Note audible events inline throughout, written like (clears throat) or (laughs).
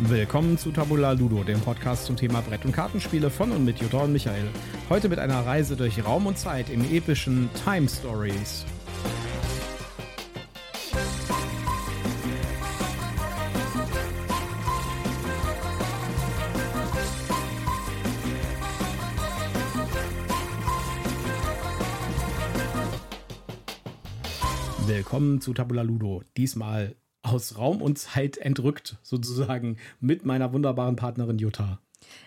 Willkommen zu Tabula Ludo, dem Podcast zum Thema Brett- und Kartenspiele von und mit Jutta und Michael. Heute mit einer Reise durch Raum und Zeit im epischen Time Stories. Willkommen zu Tabula Ludo. Diesmal aus Raum und Zeit entrückt, sozusagen, mit meiner wunderbaren Partnerin Jutta.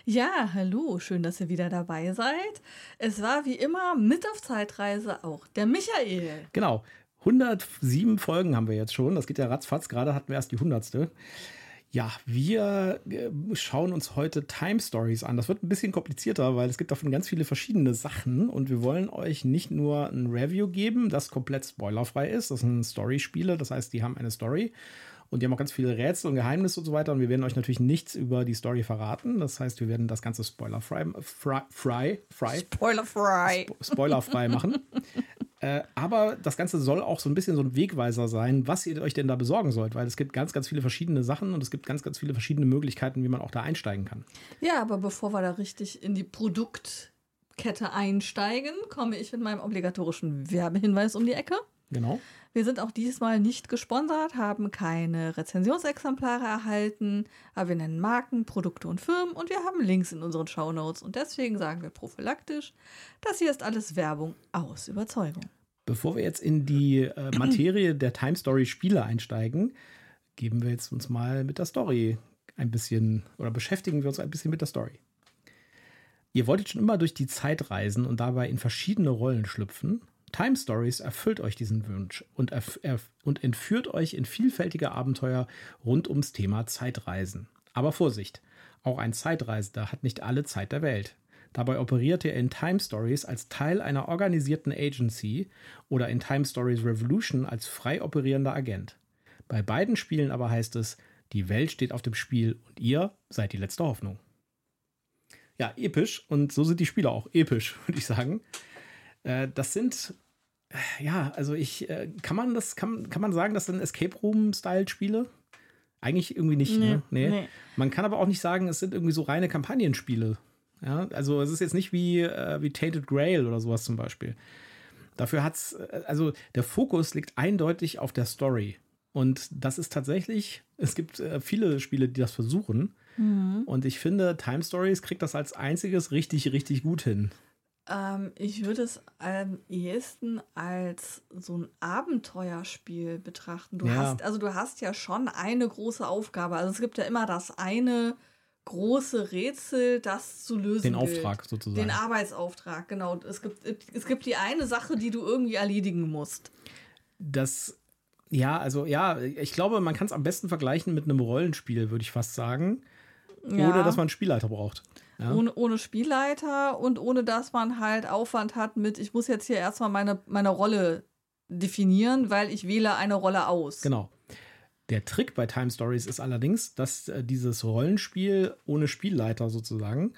Ja, hallo, schön, dass ihr wieder dabei seid. Es war wie immer mit auf Zeitreise auch der Michael. Genau. 107 Folgen haben wir jetzt schon. Das geht ja ratzfatz. Gerade hatten wir erst die 100. Ja, wir äh, schauen uns heute Time Stories an. Das wird ein bisschen komplizierter, weil es gibt davon ganz viele verschiedene Sachen und wir wollen euch nicht nur ein Review geben, das komplett spoilerfrei ist. Das sind Story-Spiele, das heißt, die haben eine Story und die haben auch ganz viele Rätsel und Geheimnisse und so weiter und wir werden euch natürlich nichts über die Story verraten. Das heißt, wir werden das Ganze spoilerfrei, fry, fry, fry, spoilerfrei, spoilerfrei machen. (laughs) Äh, aber das Ganze soll auch so ein bisschen so ein Wegweiser sein, was ihr euch denn da besorgen sollt, weil es gibt ganz, ganz viele verschiedene Sachen und es gibt ganz, ganz viele verschiedene Möglichkeiten, wie man auch da einsteigen kann. Ja, aber bevor wir da richtig in die Produktkette einsteigen, komme ich mit meinem obligatorischen Werbehinweis um die Ecke. Genau. Wir sind auch diesmal nicht gesponsert, haben keine Rezensionsexemplare erhalten, aber wir nennen Marken, Produkte und Firmen und wir haben Links in unseren Shownotes und deswegen sagen wir prophylaktisch, das hier ist alles Werbung aus Überzeugung. Bevor wir jetzt in die äh, (clears throat) Materie der Time Story Spiele einsteigen, geben wir jetzt uns mal mit der Story ein bisschen oder beschäftigen wir uns ein bisschen mit der Story. Ihr wolltet schon immer durch die Zeit reisen und dabei in verschiedene Rollen schlüpfen Time Stories erfüllt euch diesen Wunsch und, und entführt euch in vielfältige Abenteuer rund ums Thema Zeitreisen. Aber Vorsicht, auch ein Zeitreisender hat nicht alle Zeit der Welt. Dabei operiert er in Time Stories als Teil einer organisierten Agency oder in Time Stories Revolution als frei operierender Agent. Bei beiden Spielen aber heißt es, die Welt steht auf dem Spiel und ihr seid die letzte Hoffnung. Ja, episch und so sind die Spiele auch episch, (laughs) würde ich sagen. Äh, das sind ja, also ich, äh, kann man das, kann, kann man sagen, das sind Escape Room-Style-Spiele? Eigentlich irgendwie nicht, nee, ne? Nee. nee. Man kann aber auch nicht sagen, es sind irgendwie so reine Kampagnenspiele. Ja, also es ist jetzt nicht wie, äh, wie Tainted Grail oder sowas zum Beispiel. Dafür hat es, äh, also der Fokus liegt eindeutig auf der Story. Und das ist tatsächlich, es gibt äh, viele Spiele, die das versuchen. Mhm. Und ich finde, Time Stories kriegt das als einziges richtig, richtig gut hin. Ähm, ich würde es am ehesten als so ein Abenteuerspiel betrachten. Du ja. hast, also du hast ja schon eine große Aufgabe. Also es gibt ja immer das eine große Rätsel, das zu lösen. Den Auftrag gilt. sozusagen. Den Arbeitsauftrag, genau. Es gibt, es gibt die eine Sache, die du irgendwie erledigen musst. Das, ja, also ja, ich glaube, man kann es am besten vergleichen mit einem Rollenspiel, würde ich fast sagen. Ja. Ohne dass man einen Spielleiter braucht. Ja. Ohne, ohne Spielleiter und ohne dass man halt Aufwand hat mit, ich muss jetzt hier erstmal meine, meine Rolle definieren, weil ich wähle eine Rolle aus. Genau. Der Trick bei Time Stories ist allerdings, dass äh, dieses Rollenspiel ohne Spielleiter sozusagen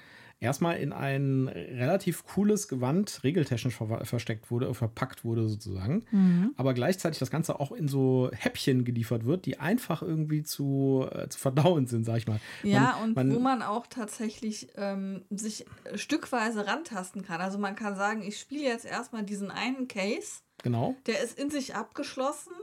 erstmal in ein relativ cooles Gewand regeltechnisch ver versteckt wurde, verpackt wurde sozusagen. Mhm. Aber gleichzeitig das Ganze auch in so Häppchen geliefert wird, die einfach irgendwie zu, äh, zu verdauen sind, sag ich mal. Ja, man, und man, wo man auch tatsächlich ähm, sich stückweise rantasten kann. Also man kann sagen, ich spiele jetzt erstmal diesen einen Case. Genau. Der ist in sich abgeschlossen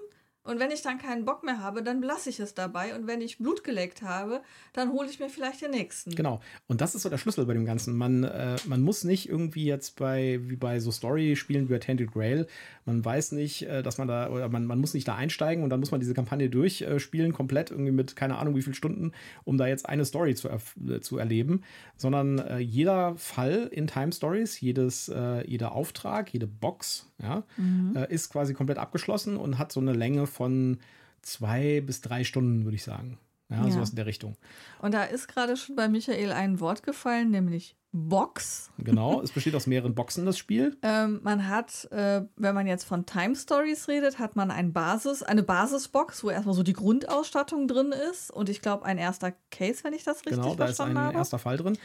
und wenn ich dann keinen Bock mehr habe, dann lasse ich es dabei. Und wenn ich Blut geleckt habe, dann hole ich mir vielleicht den nächsten. Genau. Und das ist so der Schlüssel bei dem Ganzen. Man, äh, man muss nicht irgendwie jetzt bei, wie bei so Story-Spielen wie Attended Grail, man weiß nicht, äh, dass man da, oder man, man muss nicht da einsteigen und dann muss man diese Kampagne durchspielen, äh, komplett irgendwie mit keine Ahnung wie viele Stunden, um da jetzt eine Story zu, äh, zu erleben. Sondern äh, jeder Fall in Time Stories, jedes, äh, jeder Auftrag, jede Box, ja, mhm. ist quasi komplett abgeschlossen und hat so eine Länge von zwei bis drei Stunden, würde ich sagen. Ja, ja, sowas in der Richtung. Und da ist gerade schon bei Michael ein Wort gefallen, nämlich Box. Genau, es besteht aus mehreren Boxen, das Spiel. (laughs) ähm, man hat, äh, wenn man jetzt von Time Stories redet, hat man ein Basis, eine Basisbox, wo erstmal so die Grundausstattung drin ist. Und ich glaube, ein erster Case, wenn ich das richtig genau, verstanden habe. Genau, da ist ein erster Fall drin.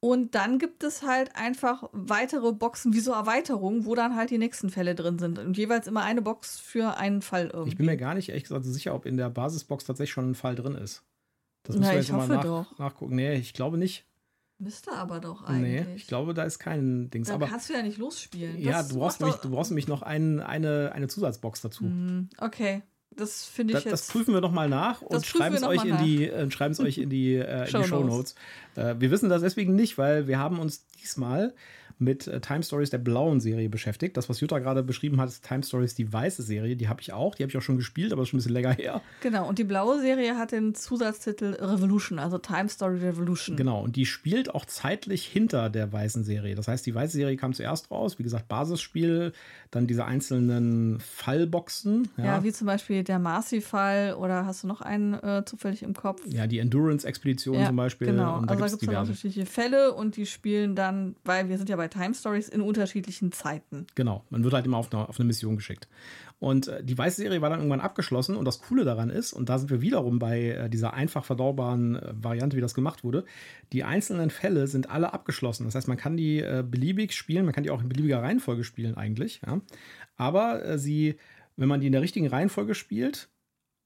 Und dann gibt es halt einfach weitere Boxen wie so Erweiterungen, wo dann halt die nächsten Fälle drin sind. Und jeweils immer eine Box für einen Fall irgendwie. Ich bin mir gar nicht ehrlich gesagt sicher, ob in der Basisbox tatsächlich schon ein Fall drin ist. Das müssen Na, wir jetzt mal nach, nachgucken. Nee, ich glaube nicht. Müsste aber doch eigentlich. Nee, ich glaube, da ist kein Dings. Da aber kannst du ja nicht losspielen. Ja, du brauchst, nämlich, du brauchst nämlich noch ein, eine, eine Zusatzbox dazu. Mhm, okay. Das finde ich das, jetzt. Das prüfen wir nochmal nach und schreiben es euch, in die, äh, euch in die, äh, in die Show Notes. Äh, wir wissen das deswegen nicht, weil wir haben uns diesmal mit äh, Time Stories der blauen Serie beschäftigt. Das, was Jutta gerade beschrieben hat, ist Time Stories die weiße Serie. Die habe ich auch. Die habe ich auch schon gespielt, aber ist schon ein bisschen länger her. Genau. Und die blaue Serie hat den Zusatztitel Revolution, also Time Story Revolution. Genau. Und die spielt auch zeitlich hinter der weißen Serie. Das heißt, die weiße Serie kam zuerst raus. Wie gesagt, Basisspiel, dann diese einzelnen Fallboxen. Ja, ja wie zum Beispiel der Marcy-Fall oder hast du noch einen äh, zufällig im Kopf? Ja, die Endurance-Expedition ja, zum Beispiel. Genau. Und da also da gibt es dann unterschiedliche Fälle und die spielen dann, weil wir sind ja bei bei Time Stories in unterschiedlichen Zeiten. Genau, man wird halt immer auf eine, auf eine Mission geschickt. Und äh, die weiße Serie war dann irgendwann abgeschlossen und das Coole daran ist, und da sind wir wiederum bei äh, dieser einfach verdaubaren äh, Variante, wie das gemacht wurde, die einzelnen Fälle sind alle abgeschlossen. Das heißt, man kann die beliebig spielen, man kann die auch in beliebiger Reihenfolge spielen eigentlich. Ja? Aber sie, wenn man die in der richtigen Reihenfolge spielt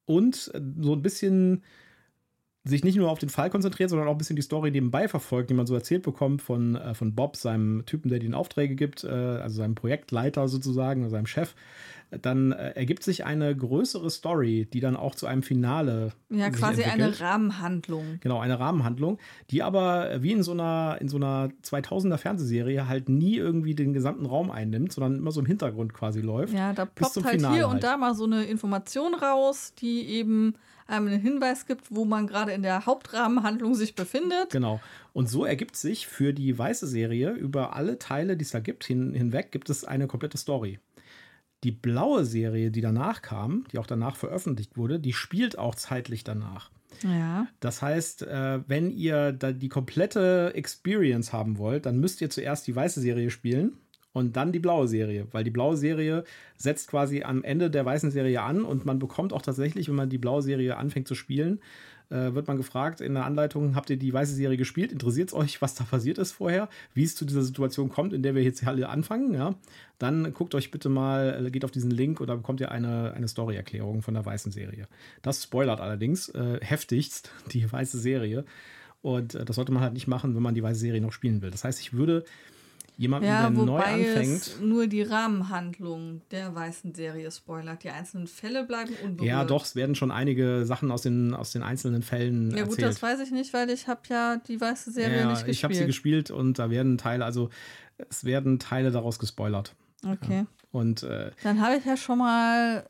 und so ein bisschen sich nicht nur auf den Fall konzentriert, sondern auch ein bisschen die Story nebenbei verfolgt, die man so erzählt bekommt von, äh, von Bob, seinem Typen, der den Aufträge gibt, äh, also seinem Projektleiter sozusagen, seinem Chef, dann äh, ergibt sich eine größere Story, die dann auch zu einem Finale. Ja, quasi entwickelt. eine Rahmenhandlung. Genau, eine Rahmenhandlung, die aber wie in so einer, in so einer 2000er Fernsehserie halt nie irgendwie den gesamten Raum einnimmt, sondern immer so im Hintergrund quasi läuft. Ja, da ploppt halt Finale hier und halt. da mal so eine Information raus, die eben einem einen Hinweis gibt, wo man gerade in der Hauptrahmenhandlung sich befindet. Genau. Und so ergibt sich für die weiße Serie über alle Teile, die es da gibt, hin, hinweg, gibt es eine komplette Story. Die blaue Serie, die danach kam, die auch danach veröffentlicht wurde, die spielt auch zeitlich danach. Ja. Das heißt, äh, wenn ihr da die komplette Experience haben wollt, dann müsst ihr zuerst die weiße Serie spielen und dann die blaue Serie, weil die blaue Serie setzt quasi am Ende der weißen Serie an und man bekommt auch tatsächlich, wenn man die blaue Serie anfängt zu spielen, äh, wird man gefragt in der Anleitung, habt ihr die weiße Serie gespielt? Interessiert es euch, was da passiert ist vorher? Wie es zu dieser Situation kommt, in der wir jetzt alle anfangen? Ja? Dann guckt euch bitte mal, äh, geht auf diesen Link oder bekommt ihr eine, eine Story-Erklärung von der weißen Serie. Das spoilert allerdings äh, heftigst die weiße Serie. Und äh, das sollte man halt nicht machen, wenn man die weiße Serie noch spielen will. Das heißt, ich würde jemanden, ja, der neu anfängt. Es nur die Rahmenhandlung der weißen Serie spoilert. Die einzelnen Fälle bleiben unberührt. Ja, doch, es werden schon einige Sachen aus den, aus den einzelnen Fällen. Ja, gut, erzählt. das weiß ich nicht, weil ich habe ja die weiße Serie ja, nicht gespielt. Ich habe sie gespielt und da werden Teile, also es werden Teile daraus gespoilert. Okay. Ja. Und äh, dann habe ich ja schon mal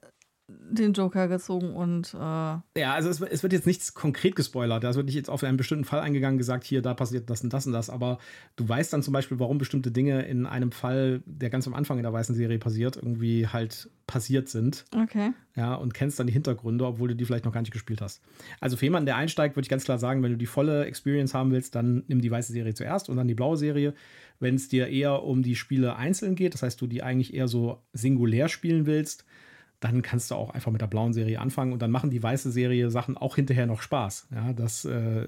den Joker gezogen und. Äh ja, also es, es, wird jetzt nichts konkret gespoilert. Da wird nicht jetzt auf einen bestimmten Fall eingegangen, gesagt, hier, da passiert das und das und das. Aber du weißt dann zum Beispiel, warum bestimmte Dinge in einem Fall, der ganz am Anfang in der weißen Serie passiert, irgendwie halt passiert sind. Okay. Ja, und kennst dann die Hintergründe, obwohl du die vielleicht noch gar nicht gespielt hast. Also für jemanden, der einsteigt, würde ich ganz klar sagen, wenn du die volle Experience haben willst, dann nimm die weiße Serie zuerst und dann die blaue Serie. Wenn es dir eher um die Spiele einzeln geht, das heißt, du die eigentlich eher so singulär spielen willst, dann kannst du auch einfach mit der blauen Serie anfangen und dann machen die weiße Serie Sachen auch hinterher noch Spaß. Ja, das, äh,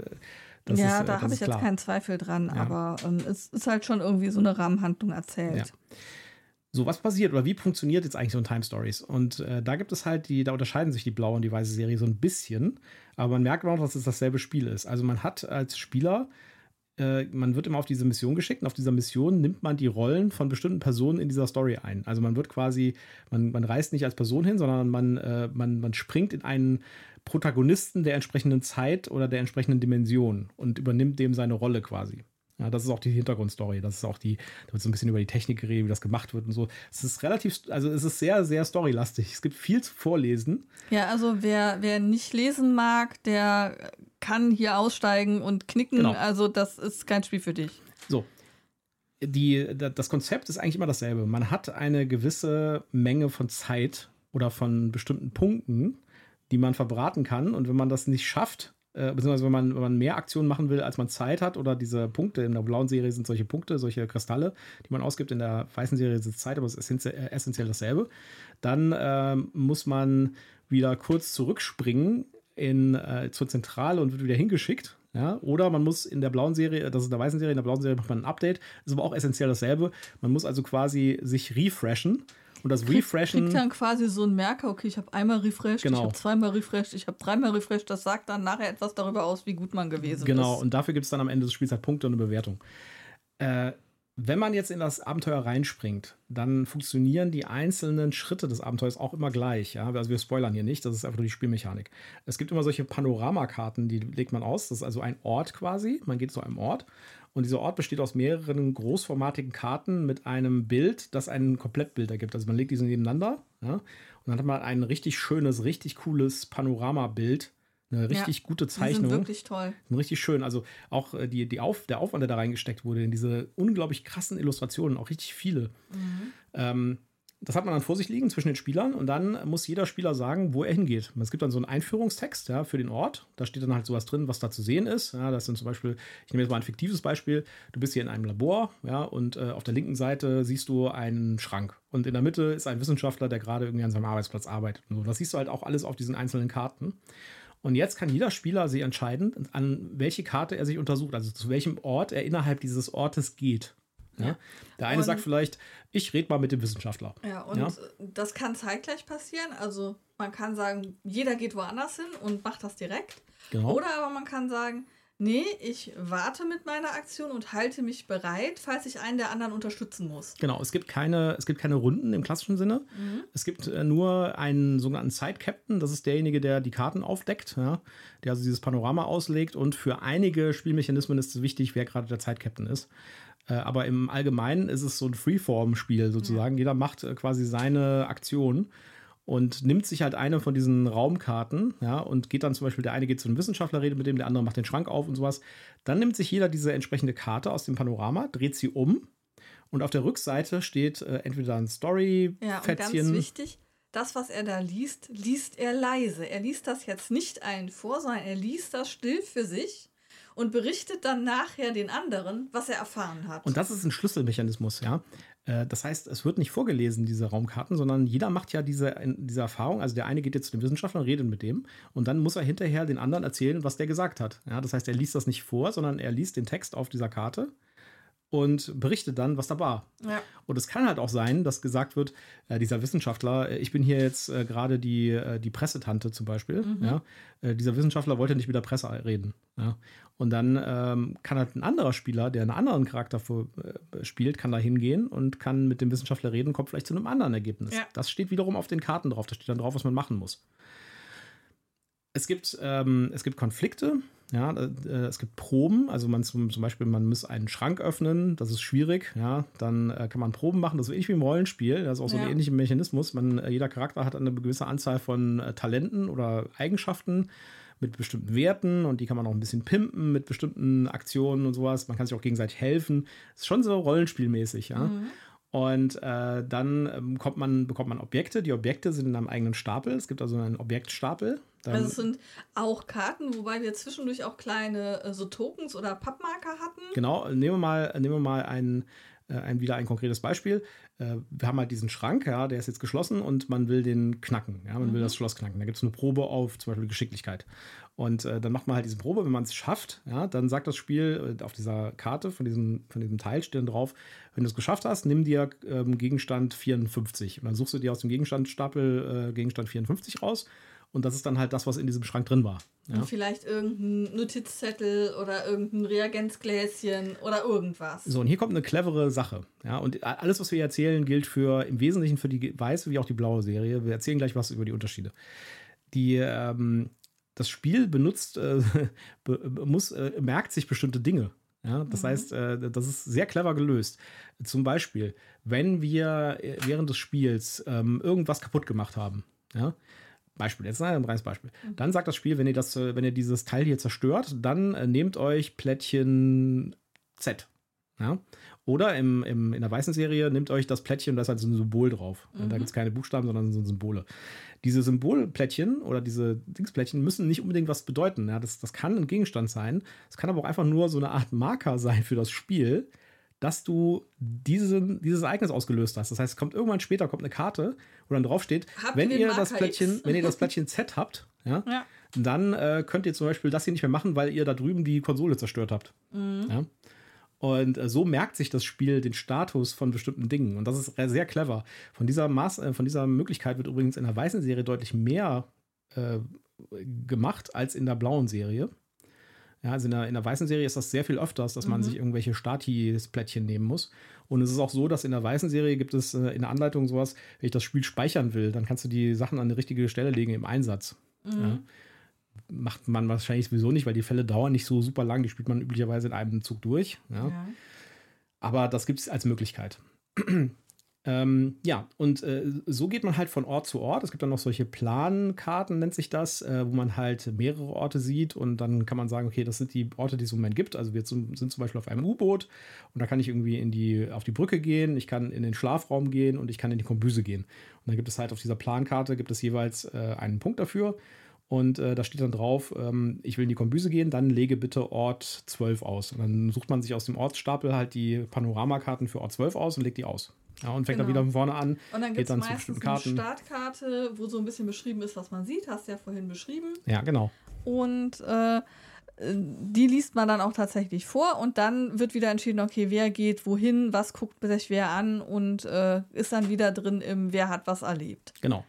das ja, ist, da habe ich klar. jetzt keinen Zweifel dran, ja. aber ähm, es ist halt schon irgendwie so eine Rahmenhandlung erzählt. Ja. So, was passiert oder wie funktioniert jetzt eigentlich so ein Time Stories? Und äh, da gibt es halt die, da unterscheiden sich die blaue und die weiße Serie so ein bisschen, aber man merkt auch, dass es dasselbe Spiel ist. Also man hat als Spieler äh, man wird immer auf diese Mission geschickt und auf dieser Mission nimmt man die Rollen von bestimmten Personen in dieser Story ein. Also man wird quasi, man, man reist nicht als Person hin, sondern man, äh, man, man springt in einen Protagonisten der entsprechenden Zeit oder der entsprechenden Dimension und übernimmt dem seine Rolle quasi. Ja, das ist auch die Hintergrundstory. Das ist auch die, da wird so ein bisschen über die Technik geredet, wie das gemacht wird und so. Es ist relativ, also es ist sehr, sehr storylastig. Es gibt viel zu vorlesen. Ja, also wer, wer nicht lesen mag, der kann hier aussteigen und knicken. Genau. Also das ist kein Spiel für dich. So. Die, das Konzept ist eigentlich immer dasselbe. Man hat eine gewisse Menge von Zeit oder von bestimmten Punkten, die man verbraten kann. Und wenn man das nicht schafft, äh, beziehungsweise wenn man, wenn man mehr Aktionen machen will, als man Zeit hat, oder diese Punkte, in der blauen Serie sind solche Punkte, solche Kristalle, die man ausgibt, in der weißen Serie ist es Zeit, aber es ist essentiell, äh, essentiell dasselbe, dann äh, muss man wieder kurz zurückspringen in, äh, zur Zentrale und wird wieder hingeschickt. Ja, oder man muss in der blauen Serie, das ist in der weißen Serie, in der blauen Serie macht man ein Update, ist aber auch essentiell dasselbe. Man muss also quasi sich refreshen Und das Refreshen. Kriegt dann quasi so ein Merker, okay, ich habe einmal refreshed, genau. ich habe zweimal refreshed, ich habe dreimal refreshed. Das sagt dann nachher etwas darüber aus, wie gut man gewesen genau. ist. Genau, und dafür gibt es dann am Ende des Spiels halt Punkte und eine Bewertung. Äh, wenn man jetzt in das Abenteuer reinspringt, dann funktionieren die einzelnen Schritte des Abenteuers auch immer gleich. Ja? Also wir spoilern hier nicht, das ist einfach nur die Spielmechanik. Es gibt immer solche Panoramakarten, die legt man aus. Das ist also ein Ort quasi. Man geht zu einem Ort und dieser Ort besteht aus mehreren großformatigen Karten mit einem Bild, das ein Komplettbild ergibt. Also man legt diese nebeneinander ja? und dann hat man ein richtig schönes, richtig cooles Panoramabild eine richtig ja, gute Zeichnung. Die sind wirklich toll. Richtig schön. Also auch äh, die, die Auf, der Aufwand, der da reingesteckt wurde, in diese unglaublich krassen Illustrationen, auch richtig viele. Mhm. Ähm, das hat man dann vor sich liegen zwischen den Spielern und dann muss jeder Spieler sagen, wo er hingeht. Es gibt dann so einen Einführungstext ja, für den Ort. Da steht dann halt sowas drin, was da zu sehen ist. Ja, das sind zum Beispiel, ich nehme jetzt mal ein fiktives Beispiel. Du bist hier in einem Labor ja, und äh, auf der linken Seite siehst du einen Schrank. Und in der Mitte ist ein Wissenschaftler, der gerade irgendwie an seinem Arbeitsplatz arbeitet. Und so. Das siehst du halt auch alles auf diesen einzelnen Karten. Und jetzt kann jeder Spieler sich entscheiden, an welche Karte er sich untersucht, also zu welchem Ort er innerhalb dieses Ortes geht. Ja? Der eine und, sagt vielleicht, ich rede mal mit dem Wissenschaftler. Ja, und ja? das kann zeitgleich passieren. Also man kann sagen, jeder geht woanders hin und macht das direkt. Genau. Oder aber man kann sagen, Nee, ich warte mit meiner Aktion und halte mich bereit, falls ich einen der anderen unterstützen muss. Genau, es gibt keine, es gibt keine Runden im klassischen Sinne. Mhm. Es gibt äh, nur einen sogenannten Side-Captain, das ist derjenige, der die Karten aufdeckt, ja, der also dieses Panorama auslegt. Und für einige Spielmechanismen ist es wichtig, wer gerade der Side-Captain ist. Äh, aber im Allgemeinen ist es so ein Freeform-Spiel sozusagen. Mhm. Jeder macht äh, quasi seine Aktion und nimmt sich halt eine von diesen Raumkarten, ja, und geht dann zum Beispiel, der eine geht zu einem Wissenschaftler, redet mit dem, der andere macht den Schrank auf und sowas. Dann nimmt sich jeder diese entsprechende Karte aus dem Panorama, dreht sie um und auf der Rückseite steht äh, entweder ein Story-Fettchen. Ja, und ganz wichtig, das, was er da liest, liest er leise. Er liest das jetzt nicht allen vor, sondern er liest das still für sich und berichtet dann nachher den anderen, was er erfahren hat. Und das ist ein Schlüsselmechanismus, ja. Äh, das heißt, es wird nicht vorgelesen, diese Raumkarten, sondern jeder macht ja diese, diese Erfahrung. Also der eine geht jetzt zu dem Wissenschaftler und redet mit dem und dann muss er hinterher den anderen erzählen, was der gesagt hat. Ja, das heißt, er liest das nicht vor, sondern er liest den Text auf dieser Karte und berichtet dann, was da war. Ja. Und es kann halt auch sein, dass gesagt wird, äh, dieser Wissenschaftler, äh, ich bin hier jetzt äh, gerade die, äh, die Pressetante zum Beispiel, mhm. ja, äh, dieser Wissenschaftler wollte nicht mit der Presse reden. Ja. Und dann ähm, kann halt ein anderer Spieler, der einen anderen Charakter für, äh, spielt, kann da hingehen und kann mit dem Wissenschaftler reden, kommt vielleicht zu einem anderen Ergebnis. Ja. Das steht wiederum auf den Karten drauf, da steht dann drauf, was man machen muss. Es gibt, ähm, es gibt Konflikte, ja, äh, es gibt Proben, also man zum, zum, Beispiel, man muss einen Schrank öffnen, das ist schwierig, ja, dann äh, kann man Proben machen, das ist ähnlich wie im Rollenspiel, das ist auch so ja. ein ähnlicher Mechanismus. Man, äh, jeder Charakter hat eine gewisse Anzahl von äh, Talenten oder Eigenschaften mit bestimmten Werten und die kann man auch ein bisschen pimpen mit bestimmten Aktionen und sowas. Man kann sich auch gegenseitig helfen. Das ist schon so rollenspielmäßig, ja. Mhm. Und äh, dann ähm, kommt man, bekommt man Objekte. Die Objekte sind in einem eigenen Stapel. Es gibt also einen Objektstapel. Dann also es sind auch Karten, wobei wir zwischendurch auch kleine äh, so Tokens oder Pappmarker hatten. Genau, nehmen wir mal, nehmen wir mal ein, äh, ein, wieder ein konkretes Beispiel. Äh, wir haben halt diesen Schrank, ja, der ist jetzt geschlossen und man will den knacken. Ja, man mhm. will das Schloss knacken. Da gibt es eine Probe auf zum Beispiel Geschicklichkeit. Und äh, dann macht man halt diese Probe, wenn man es schafft, ja, dann sagt das Spiel auf dieser Karte von diesem, von diesem Teil steht dann drauf, wenn du es geschafft hast, nimm dir ähm, Gegenstand 54. Und dann suchst du dir aus dem Gegenstandstapel äh, Gegenstand 54 raus. Und das ist dann halt das, was in diesem Schrank drin war. Ja? Und vielleicht irgendein Notizzettel oder irgendein Reagenzgläschen oder irgendwas. So, und hier kommt eine clevere Sache. Ja, und alles, was wir erzählen, gilt für im Wesentlichen für die weiße wie auch die blaue Serie. Wir erzählen gleich was über die Unterschiede. Die, ähm, das Spiel benutzt, äh, (laughs) muss, äh, merkt sich bestimmte Dinge. Ja, das mhm. heißt, äh, das ist sehr clever gelöst. Zum Beispiel, wenn wir äh, während des Spiels ähm, irgendwas kaputt gemacht haben, ja, Beispiel, jetzt ein reines Beispiel. Mhm. Dann sagt das Spiel, wenn ihr das, äh, wenn ihr dieses Teil hier zerstört, dann äh, nehmt euch Plättchen Z. Ja? Oder im, im, in der weißen Serie nehmt euch das Plättchen und da ist halt so ein Symbol drauf. Mhm. Da gibt es keine Buchstaben, sondern so Symbole diese Symbolplättchen oder diese Dingsplättchen müssen nicht unbedingt was bedeuten. Ja, das, das kann ein Gegenstand sein. Es kann aber auch einfach nur so eine Art Marker sein für das Spiel, dass du diesen, dieses Ereignis ausgelöst hast. Das heißt, es kommt irgendwann später kommt eine Karte, wo dann drauf steht, wenn ihr, das Plättchen, wenn ihr das (laughs) Plättchen Z habt, ja, ja. dann äh, könnt ihr zum Beispiel das hier nicht mehr machen, weil ihr da drüben die Konsole zerstört habt. Mhm. Ja? Und äh, so merkt sich das Spiel den Status von bestimmten Dingen. Und das ist sehr clever. Von dieser, Maß, äh, von dieser Möglichkeit wird übrigens in der weißen Serie deutlich mehr äh, gemacht als in der blauen Serie. Ja, also in der, in der weißen Serie ist das sehr viel öfters, dass man mhm. sich irgendwelche Statis-Plättchen nehmen muss. Und es ist auch so, dass in der weißen Serie gibt es äh, in der Anleitung sowas, wenn ich das Spiel speichern will, dann kannst du die Sachen an die richtige Stelle legen im Einsatz. Mhm. Ja. Macht man wahrscheinlich sowieso nicht, weil die Fälle dauern nicht so super lang. Die spielt man üblicherweise in einem Zug durch. Ja. ja. Aber das gibt es als Möglichkeit. Ähm, ja, und äh, so geht man halt von Ort zu Ort. Es gibt dann noch solche Plankarten, nennt sich das, äh, wo man halt mehrere Orte sieht und dann kann man sagen, okay, das sind die Orte, die es im Moment gibt. Also wir sind zum Beispiel auf einem U-Boot und da kann ich irgendwie in die, auf die Brücke gehen, ich kann in den Schlafraum gehen und ich kann in die Kombüse gehen. Und dann gibt es halt auf dieser Plankarte gibt es jeweils äh, einen Punkt dafür. Und äh, da steht dann drauf, ähm, ich will in die Kombüse gehen, dann lege bitte Ort 12 aus. Und dann sucht man sich aus dem Ortsstapel halt die Panoramakarten für Ort 12 aus und legt die aus. Ja, und fängt genau. dann wieder von vorne an. Und dann gibt es meistens eine Startkarte, wo so ein bisschen beschrieben ist, was man sieht. Hast du ja vorhin beschrieben. Ja, genau. Und äh, die liest man dann auch tatsächlich vor und dann wird wieder entschieden, okay, wer geht wohin, was guckt sich wer an und äh, ist dann wieder drin im Wer hat was erlebt. Genau.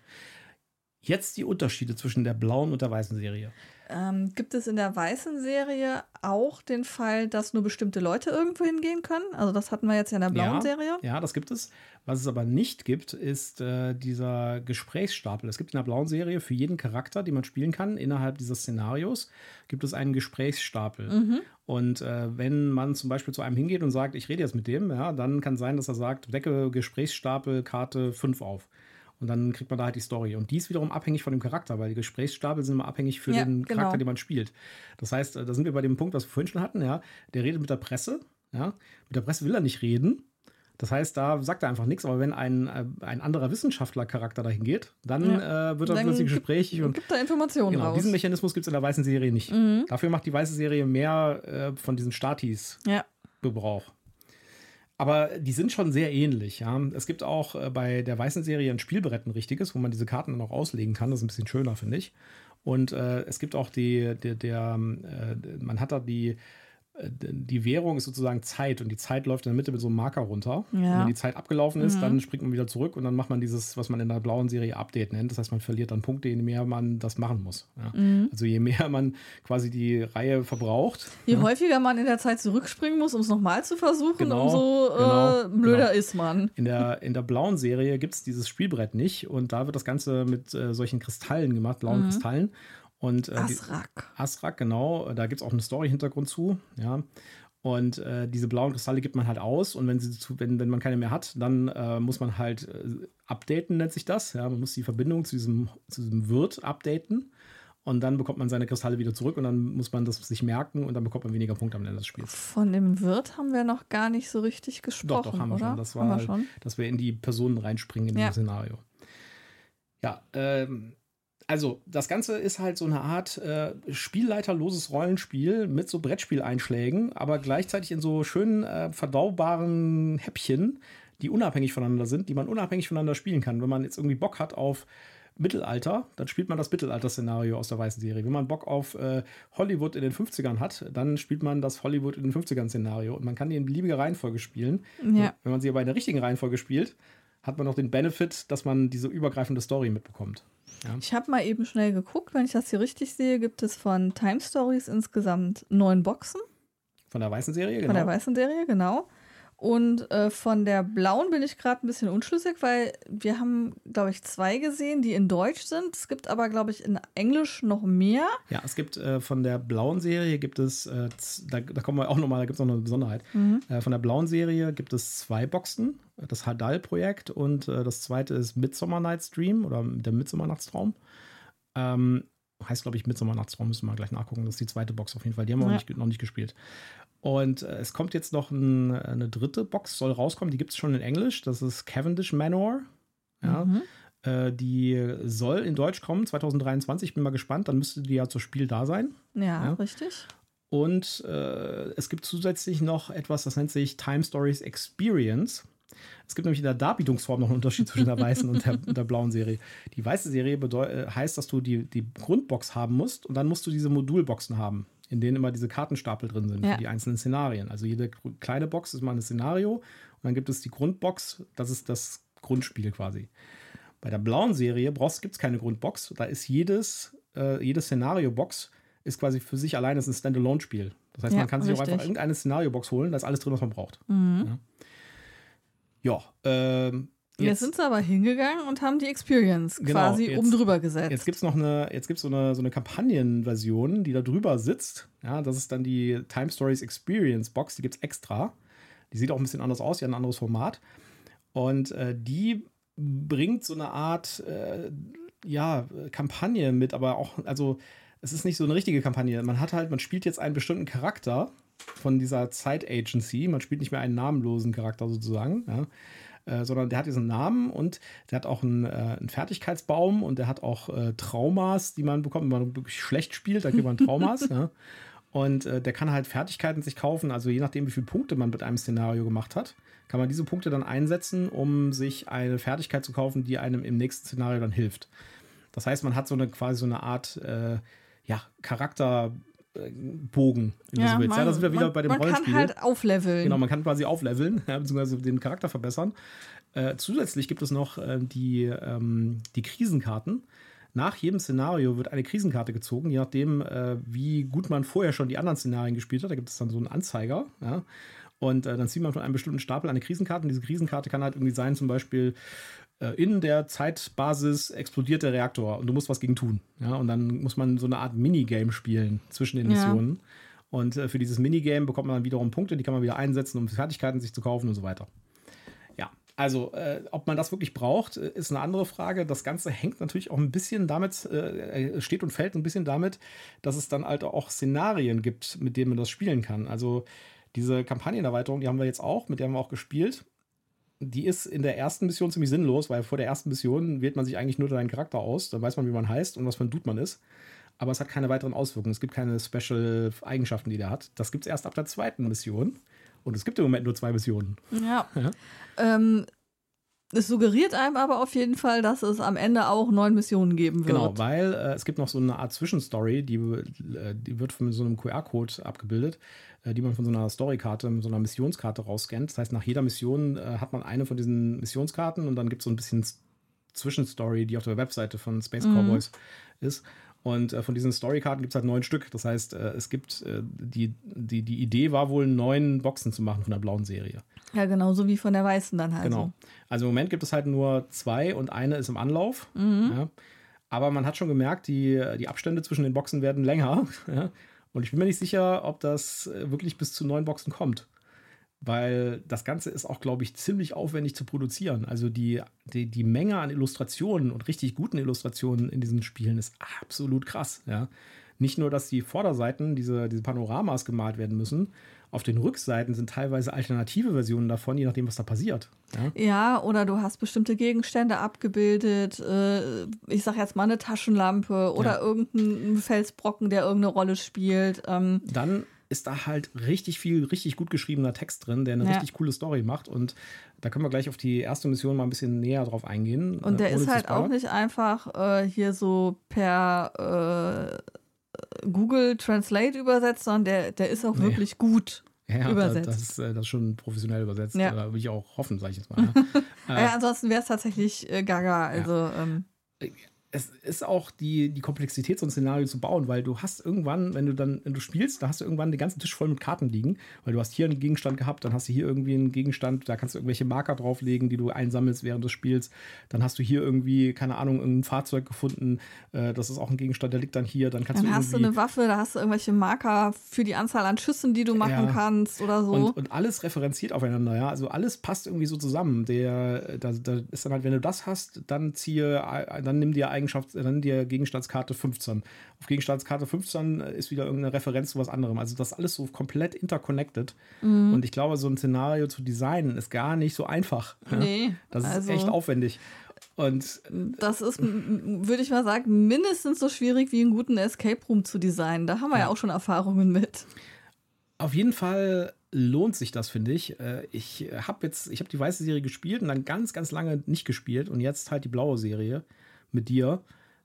Jetzt die Unterschiede zwischen der blauen und der weißen Serie. Ähm, gibt es in der weißen Serie auch den Fall, dass nur bestimmte Leute irgendwo hingehen können? Also das hatten wir jetzt ja in der blauen ja, Serie. Ja, das gibt es. Was es aber nicht gibt, ist äh, dieser Gesprächsstapel. Es gibt in der blauen Serie für jeden Charakter, den man spielen kann, innerhalb dieses Szenarios, gibt es einen Gesprächsstapel. Mhm. Und äh, wenn man zum Beispiel zu einem hingeht und sagt, ich rede jetzt mit dem, ja, dann kann sein, dass er sagt, decke Gesprächsstapel Karte 5 auf. Und dann kriegt man da halt die Story. Und die ist wiederum abhängig von dem Charakter, weil die Gesprächsstapel sind immer abhängig für ja, den Charakter, genau. den man spielt. Das heißt, äh, da sind wir bei dem Punkt, was wir vorhin schon hatten, ja. Der redet mit der Presse, ja. Mit der Presse will er nicht reden. Das heißt, da sagt er einfach nichts, aber wenn ein, äh, ein anderer Wissenschaftlercharakter dahin geht, dann ja. äh, wird er plötzlich gesprächig und gibt da Informationen genau, raus. Diesen Mechanismus gibt es in der weißen Serie nicht. Mhm. Dafür macht die weiße Serie mehr äh, von diesen Statis ja. Gebrauch. Aber die sind schon sehr ähnlich. Ja. Es gibt auch äh, bei der weißen Serie ein Spielbrett, ein richtiges, wo man diese Karten dann auch auslegen kann. Das ist ein bisschen schöner, finde ich. Und äh, es gibt auch die, der, der äh, man hat da die die Währung ist sozusagen Zeit und die Zeit läuft in der Mitte mit so einem Marker runter. Ja. Und wenn die Zeit abgelaufen ist, mhm. dann springt man wieder zurück und dann macht man dieses, was man in der blauen Serie Update nennt. Das heißt, man verliert dann Punkte, je mehr man das machen muss. Ja. Mhm. Also je mehr man quasi die Reihe verbraucht. Je ja. häufiger man in der Zeit zurückspringen muss, um es nochmal zu versuchen, genau, umso äh, genau, blöder genau. ist man. In der, in der blauen Serie gibt es dieses Spielbrett nicht und da wird das Ganze mit äh, solchen Kristallen gemacht, blauen mhm. Kristallen. Und, äh, Asrak. Asrak, genau. Da gibt es auch einen Story-Hintergrund zu. Ja. Und äh, diese blauen Kristalle gibt man halt aus. Und wenn, sie zu, wenn, wenn man keine mehr hat, dann äh, muss man halt äh, updaten, nennt sich das. Ja, man muss die Verbindung zu diesem, zu diesem Wirt updaten. Und dann bekommt man seine Kristalle wieder zurück und dann muss man das sich merken und dann bekommt man weniger Punkte am Ende des Spiels. Von dem Wirt haben wir noch gar nicht so richtig gesprochen. Doch, doch, haben wir oder? schon. Das war, wir schon? dass wir in die Personen reinspringen in ja. dem Szenario. Ja, ähm, also das Ganze ist halt so eine Art äh, spielleiterloses Rollenspiel mit so Brettspieleinschlägen, aber gleichzeitig in so schönen äh, verdaubaren Häppchen, die unabhängig voneinander sind, die man unabhängig voneinander spielen kann. Wenn man jetzt irgendwie Bock hat auf Mittelalter, dann spielt man das Mittelalter-Szenario aus der weißen Serie. Wenn man Bock auf äh, Hollywood in den 50ern hat, dann spielt man das Hollywood in den 50ern-Szenario. Und man kann die in beliebiger Reihenfolge spielen. Ja. Wenn man sie aber in der richtigen Reihenfolge spielt, hat man noch den Benefit, dass man diese übergreifende Story mitbekommt. Ja. Ich habe mal eben schnell geguckt, wenn ich das hier richtig sehe, gibt es von Time Stories insgesamt neun Boxen. Von der weißen Serie, genau. Von der weißen Serie, genau. Und äh, von der blauen bin ich gerade ein bisschen unschlüssig, weil wir haben, glaube ich, zwei gesehen, die in Deutsch sind. Es gibt aber, glaube ich, in Englisch noch mehr. Ja, es gibt äh, von der blauen Serie gibt es, äh, da, da, kommen wir auch nochmal, da gibt es noch eine Besonderheit. Mhm. Äh, von der blauen Serie gibt es zwei Boxen. Das Hadal-Projekt und äh, das zweite ist Midsummer Night's Dream oder der Midsommernachtstraum. Ähm, heißt, glaube ich, Midsommernachtstraum, müssen wir mal gleich nachgucken. Das ist die zweite Box auf jeden Fall. Die haben wir ja. noch, nicht, noch nicht gespielt. Und äh, es kommt jetzt noch ein, eine dritte Box, soll rauskommen. Die gibt es schon in Englisch. Das ist Cavendish Manor. Ja. Mhm. Äh, die soll in Deutsch kommen 2023. Ich bin mal gespannt. Dann müsste die ja zur Spiel da sein. Ja, ja. richtig. Und äh, es gibt zusätzlich noch etwas, das nennt sich Time Stories Experience. Es gibt nämlich in der Darbietungsform noch einen Unterschied zwischen der weißen und der, der, blauen Serie. Die weiße Serie äh, heißt, dass du die, die Grundbox haben musst und dann musst du diese Modulboxen haben. In denen immer diese Kartenstapel drin sind ja. für die einzelnen Szenarien. Also jede kleine Box ist mal ein Szenario und dann gibt es die Grundbox, das ist das Grundspiel quasi. Bei der blauen Serie gibt es keine Grundbox, da ist jedes, äh, jede Szenario-Box ist quasi für sich alleine ein Standalone-Spiel. Das heißt, ja, man kann sich richtig. auch einfach irgendeine Szenario-Box holen, da ist alles drin, was man braucht. Mhm. Ja, ja ähm, Jetzt, jetzt, sind sie aber hingegangen und haben die Experience genau, quasi jetzt, oben drüber gesetzt. Jetzt gibt es noch eine, jetzt gibt's so eine, so eine Kampagnenversion, die da drüber sitzt. Ja, das ist dann die Time Stories Experience Box, die gibt es extra. Die sieht auch ein bisschen anders aus, die hat ein anderes Format. Und äh, die bringt so eine Art, äh, ja, Kampagne mit, aber auch, also es ist nicht so eine richtige Kampagne. Man hat halt, man spielt jetzt einen bestimmten Charakter von dieser Zeit Agency. Man spielt nicht mehr einen namenlosen Charakter sozusagen. Ja äh, sondern der hat diesen Namen und der hat auch einen, äh, einen Fertigkeitsbaum und der hat auch äh, Traumas, die man bekommt, wenn man wirklich schlecht spielt, da kriegt man Traumas. ja. (laughs) Und äh, der kann halt Fertigkeiten sich kaufen, also je nachdem, wie viele Punkte man mit einem Szenario gemacht hat, kann man diese Punkte dann einsetzen, um sich eine Fertigkeit zu kaufen, die einem im nächsten Szenario dann hilft. Das heißt, man hat so eine quasi so eine Art äh, ja, Charakter, Bogen, ja, man, ja, da sind wir wieder man, bei dem man Rollenspiel. Man kann halt aufleveln. Genau, man kann quasi aufleveln, ja, beziehungsweise den Charakter verbessern. Äh, zusätzlich gibt es noch äh, die, ähm, die Krisenkarten. Nach jedem Szenario wird eine Krisenkarte gezogen, je nachdem, äh, wie gut man vorher schon die anderen Szenarien gespielt hat. Da gibt es dann so einen Anzeiger. Ja? Und äh, dann zieht man von einem bestimmten Stapel eine Krisenkarte. Und diese Krisenkarte kann halt irgendwie sein, zum Beispiel, in der Zeitbasis explodiert der Reaktor und du musst was gegen tun. Ja, und dann muss man so eine Art Minigame spielen zwischen den Missionen. Ja. Und äh, für dieses Minigame bekommt man dann wiederum Punkte, die kann man wieder einsetzen, um Fertigkeiten sich zu kaufen und so weiter. Ja, also äh, ob man das wirklich braucht, äh, ist eine andere Frage. Das Ganze hängt natürlich auch ein bisschen damit, äh, steht und fällt ein bisschen damit, dass es dann halt auch Szenarien gibt, mit denen man das spielen kann. Also diese Kampagnenerweiterung, die haben wir jetzt auch, mit der haben wir auch gespielt die ist in der ersten Mission ziemlich sinnlos, weil vor der ersten Mission wählt man sich eigentlich nur seinen Charakter aus. Dann weiß man, wie man heißt und was für ein Dude man ist. Aber es hat keine weiteren Auswirkungen. Es gibt keine Special-Eigenschaften, die der hat. Das gibt es erst ab der zweiten Mission. Und es gibt im Moment nur zwei Missionen. Ja. ja. Ähm, es suggeriert einem aber auf jeden Fall, dass es am Ende auch neun Missionen geben wird. Genau, weil äh, es gibt noch so eine Art Zwischenstory, die, äh, die wird von so einem QR-Code abgebildet, äh, die man von so einer Storykarte, so einer Missionskarte rausscannt. Das heißt, nach jeder Mission äh, hat man eine von diesen Missionskarten und dann gibt es so ein bisschen Zwischenstory, die auf der Webseite von Space mhm. Cowboys ist. Und äh, von diesen Storykarten gibt es halt neun Stück. Das heißt, es gibt die, die, die Idee war wohl, neun Boxen zu machen von der blauen Serie. Ja, genauso wie von der weißen dann halt. Genau. Also im Moment gibt es halt nur zwei und eine ist im Anlauf. Mhm. Ja. Aber man hat schon gemerkt, die, die Abstände zwischen den Boxen werden länger. (laughs) Ja. Und ich bin mir nicht sicher, ob das äh, wirklich bis zu neun Boxen kommt weil das Ganze ist auch, glaube ich, ziemlich aufwendig zu produzieren. Also die, die, die Menge an Illustrationen und richtig guten Illustrationen in diesen Spielen ist absolut krass. Ja. Nicht nur, dass die Vorderseiten, diese, diese Panoramas gemalt werden müssen, auf den Rückseiten sind teilweise alternative Versionen davon, je nachdem, was da passiert. Ja, ja oder du hast bestimmte Gegenstände abgebildet. Äh, ich sag jetzt mal eine Taschenlampe oder ja. irgendein Felsbrocken, der irgendeine Rolle spielt. Ähm, Dann ist da halt richtig viel, richtig gut geschriebener Text drin, der eine ja. richtig coole Story macht. Und da können wir gleich auf die erste Mission mal ein bisschen näher drauf eingehen. Und der äh, ist halt auch nicht einfach äh, hier so per äh, Google Translate übersetzt, sondern der, der ist auch nee. wirklich gut. Ja, übersetzt. Das, ist, äh, das ist schon professionell übersetzt. Ja. Da würde ich auch hoffen, sage ich jetzt mal. (laughs) Ja. äh, ansonsten wäre es tatsächlich äh, gaga. Also, ja. ähm, äh, es ist auch die, die Komplexität, so ein Szenario zu bauen, weil du hast irgendwann, wenn du dann, wenn du spielst, da hast du irgendwann den ganzen Tisch voll mit Karten liegen, weil du hast hier einen Gegenstand gehabt, dann hast du hier irgendwie einen Gegenstand, da kannst du irgendwelche Marker drauflegen, die du einsammelst während des Spiels. Dann hast du hier irgendwie, keine Ahnung, ein Fahrzeug gefunden, äh, das ist auch ein Gegenstand, der liegt dann hier, dann kannst dann du hast du eine Waffe, da hast du irgendwelche Marker für die Anzahl an Schüssen, die du machen ja. kannst oder so. Und, und, alles referenziert aufeinander, ja, also alles passt irgendwie so zusammen. Der, da, da ist dann halt, wenn du das hast, dann ziehe, dann nimm dir Eigenschaft, dann dir Gegenstandskarte 15. Auf Gegenstandskarte 15 ist wieder irgendeine Referenz zu was anderem. Also das ist alles so komplett interconnected. Mhm. Und ich glaube, so ein Szenario zu designen ist gar nicht so einfach. Nee, das ist also echt aufwendig. Und das ist, würde ich mal sagen, mindestens so schwierig wie einen guten Escape Room zu designen. Da haben wir ja, ja auch schon Erfahrungen mit. Auf jeden Fall lohnt sich das, finde ich. Äh, ich habe jetzt, ich habe die weiße Serie gespielt und dann ganz, ganz lange nicht gespielt und jetzt halt die blaue Serie mit dir.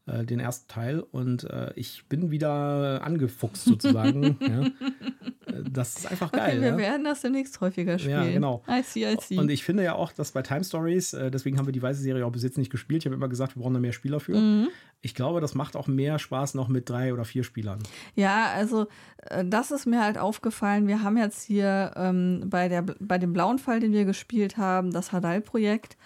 äh, den ersten Teil. Und äh, ich bin wieder angefuchst sozusagen. (laughs) ja. Äh, das ist einfach geil. Okay, wir ja? werden das demnächst häufiger spielen. Ja, genau. I see, I see. Und ich finde ja auch, dass bei Time Stories, äh, deswegen haben wir die weiße Serie auch bis jetzt nicht gespielt. Ich habe immer gesagt, wir brauchen da mehr Spieler für. Mhm. Ich glaube, das macht auch mehr Spaß noch mit drei oder vier Spielern. Ja, also das ist mir halt aufgefallen. Wir haben jetzt hier ähm, bei, der, bei dem blauen Fall, den wir gespielt haben, das Hadal-Projekt,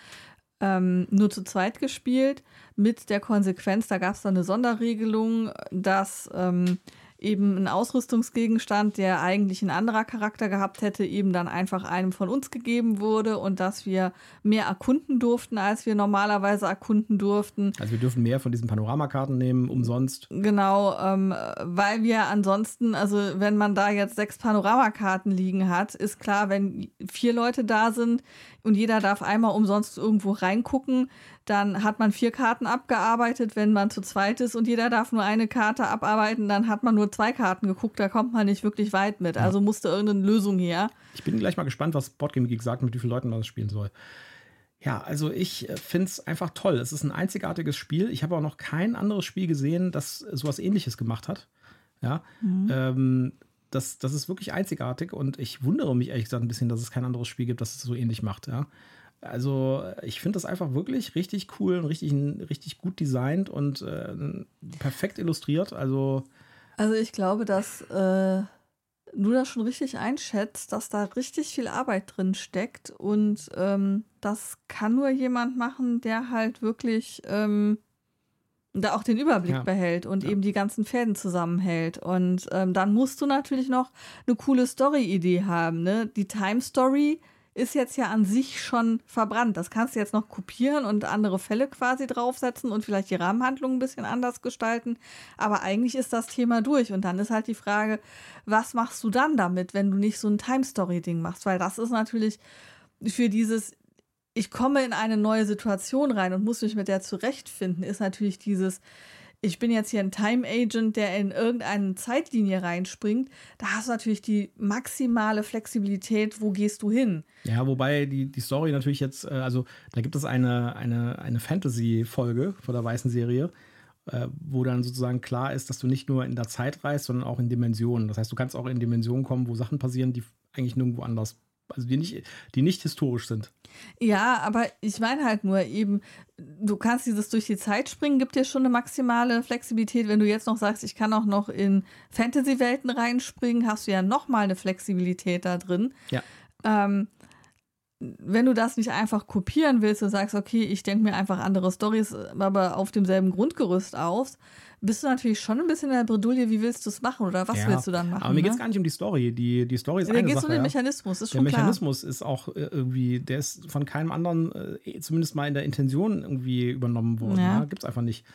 ähm, nur zu zweit gespielt, mit der Konsequenz, da gab es dann eine Sonderregelung, dass ähm, eben ein Ausrüstungsgegenstand, der eigentlich ein anderer Charakter gehabt hätte, eben dann einfach einem von uns gegeben wurde und dass wir mehr erkunden durften, als wir normalerweise erkunden durften. Also wir dürfen mehr von diesen Panoramakarten nehmen, umsonst. Genau, ähm, weil wir ansonsten, also wenn man da jetzt sechs Panoramakarten liegen hat, ist klar, wenn vier Leute da sind und jeder darf einmal umsonst irgendwo reingucken, dann hat man vier Karten abgearbeitet, wenn man zu zweit ist und jeder darf nur eine Karte abarbeiten, dann hat man nur zwei Karten geguckt, da kommt man nicht wirklich weit mit. Also musste irgendeine Lösung her. Ich bin gleich mal gespannt, was Boardgame Geek sagt, mit wie vielen Leuten man das spielen soll. Ja, also ich äh, finde es einfach toll. Es ist ein einzigartiges Spiel. Ich habe auch noch kein anderes Spiel gesehen, das sowas ähnliches gemacht hat. Ja. Mhm. Ähm, das, das ist wirklich einzigartig und ich wundere mich ehrlich gesagt ein bisschen, dass es kein anderes Spiel gibt, das es so ähnlich macht. Ja. Also ich finde das einfach wirklich richtig cool und richtig, richtig gut designt und äh, perfekt illustriert. Also, also ich glaube, dass äh, du das schon richtig einschätzt, dass da richtig viel Arbeit drin steckt und ähm, das kann nur jemand machen, der halt wirklich ähm, da auch den Überblick ja. behält und ja. eben die ganzen Fäden zusammenhält. Und ähm, dann musst du natürlich noch eine coole Story-Idee haben. Ne? Die Time-Story ist jetzt ja an sich schon verbrannt. Das kannst du jetzt noch kopieren und andere Fälle quasi draufsetzen und vielleicht die Rahmenhandlung ein bisschen anders gestalten. Aber eigentlich ist das Thema durch. Und dann ist halt die Frage, was machst du dann damit, wenn du nicht so ein Time-Story-Ding machst? Weil das ist natürlich für dieses, ich komme in eine neue Situation rein und muss mich mit der zurechtfinden, ist natürlich dieses, ich bin jetzt hier ein Time Agent, der in irgendeine Zeitlinie reinspringt, da hast du natürlich die maximale Flexibilität, wo gehst du hin? Ja, wobei die, die Story natürlich jetzt, äh, also da gibt es eine, eine, eine Fantasy-Folge von der weißen Serie, äh, wo dann sozusagen klar ist, dass du nicht nur in der Zeit reist, sondern auch in Dimensionen. Das heißt, du kannst auch in Dimensionen kommen, wo Sachen passieren, die eigentlich nirgendwo anders also die nicht, die nicht historisch sind. Ja, aber ich meine halt nur eben, du kannst dieses durch die Zeit springen, gibt dir schon eine maximale Flexibilität. Wenn du jetzt noch sagst, ich kann auch noch in Fantasy-Welten reinspringen, hast du ja nochmal eine Flexibilität da drin. Ja. Ähm, wenn du das nicht einfach kopieren willst und sagst, okay, ich denke mir einfach andere Stories, aber auf demselben Grundgerüst aus, bist du natürlich schon ein bisschen in der Bredouille, wie willst du es machen oder was ja, willst du dann machen? Aber mir ne? geht es gar nicht um die Story. Die, die Story ist ja, eine geht es um den Mechanismus, ist schon Der Mechanismus klar. ist auch äh, irgendwie, der ist von keinem anderen, äh, zumindest mal in der Intention irgendwie übernommen worden. Ja. ja Gibt es einfach nicht.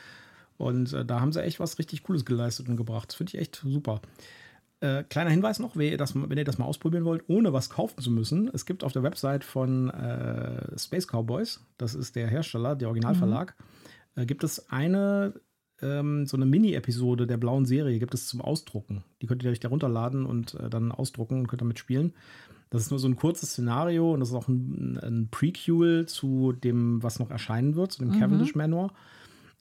Und äh, da haben sie echt was richtig Cooles geleistet und gebracht. Das finde ich echt super. Äh, kleiner Hinweis noch, wenn ihr, das, wenn ihr, das, mal ausprobieren wollt, ohne was kaufen zu müssen. Es gibt auf der Website von äh, Space Cowboys, das ist der Hersteller, der Originalverlag, mhm. äh, gibt es eine ähm, so eine Mini-Episode der blauen Serie gibt es zum Ausdrucken. Die könnt ihr euch da runterladen und äh, dann ausdrucken und könnt damit spielen. Das ist nur so ein kurzes Szenario und das ist auch ein, ein Prequel zu dem, was noch erscheinen wird, zu dem mhm. Cavendish Manor.